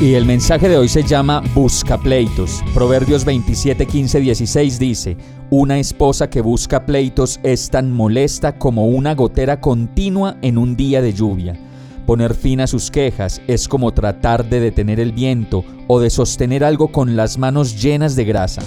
Y el mensaje de hoy se llama Busca pleitos. Proverbios 27, 15, 16 dice, Una esposa que busca pleitos es tan molesta como una gotera continua en un día de lluvia. Poner fin a sus quejas es como tratar de detener el viento o de sostener algo con las manos llenas de grasa.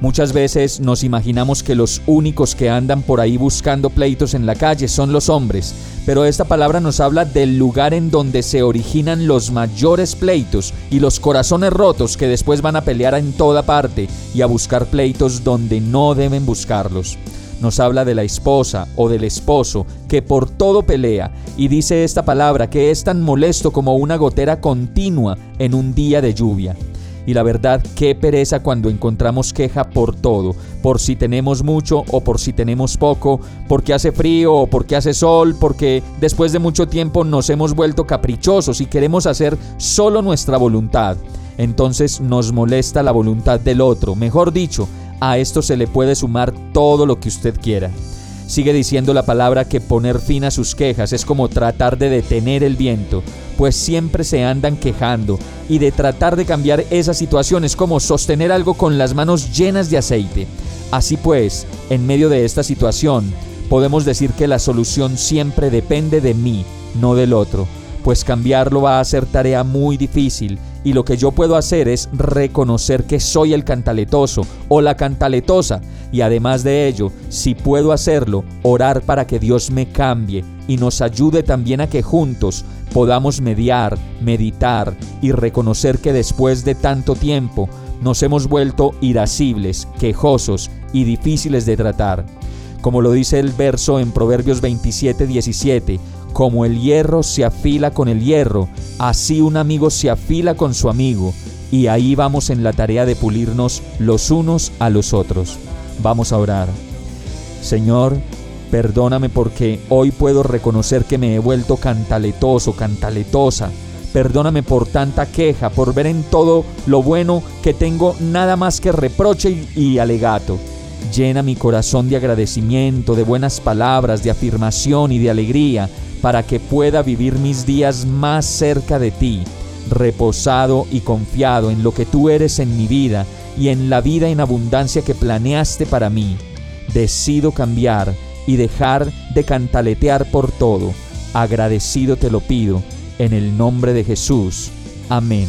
Muchas veces nos imaginamos que los únicos que andan por ahí buscando pleitos en la calle son los hombres, pero esta palabra nos habla del lugar en donde se originan los mayores pleitos y los corazones rotos que después van a pelear en toda parte y a buscar pleitos donde no deben buscarlos. Nos habla de la esposa o del esposo que por todo pelea y dice esta palabra que es tan molesto como una gotera continua en un día de lluvia. Y la verdad, qué pereza cuando encontramos queja por todo, por si tenemos mucho o por si tenemos poco, porque hace frío o porque hace sol, porque después de mucho tiempo nos hemos vuelto caprichosos y queremos hacer solo nuestra voluntad. Entonces nos molesta la voluntad del otro. Mejor dicho, a esto se le puede sumar todo lo que usted quiera. Sigue diciendo la palabra que poner fin a sus quejas es como tratar de detener el viento, pues siempre se andan quejando, y de tratar de cambiar esa situación es como sostener algo con las manos llenas de aceite. Así pues, en medio de esta situación, podemos decir que la solución siempre depende de mí, no del otro, pues cambiarlo va a ser tarea muy difícil y lo que yo puedo hacer es reconocer que soy el cantaletoso o la cantaletosa y además de ello, si puedo hacerlo, orar para que Dios me cambie y nos ayude también a que juntos podamos mediar, meditar y reconocer que después de tanto tiempo nos hemos vuelto irascibles, quejosos y difíciles de tratar. Como lo dice el verso en Proverbios 27, 17, como el hierro se afila con el hierro, así un amigo se afila con su amigo, y ahí vamos en la tarea de pulirnos los unos a los otros. Vamos a orar. Señor, perdóname porque hoy puedo reconocer que me he vuelto cantaletoso, cantaletosa. Perdóname por tanta queja, por ver en todo lo bueno que tengo nada más que reproche y, alegato. Llena mi corazón de agradecimiento, de buenas palabras, de afirmación y de alegría para que pueda vivir mis días más cerca de ti, reposado y confiado en lo que tú eres en mi vida y en la vida en abundancia que planeaste para mí. Decido cambiar y dejar de cantaletear por todo. Agradecido te lo pido, en el nombre de Jesús. Amén.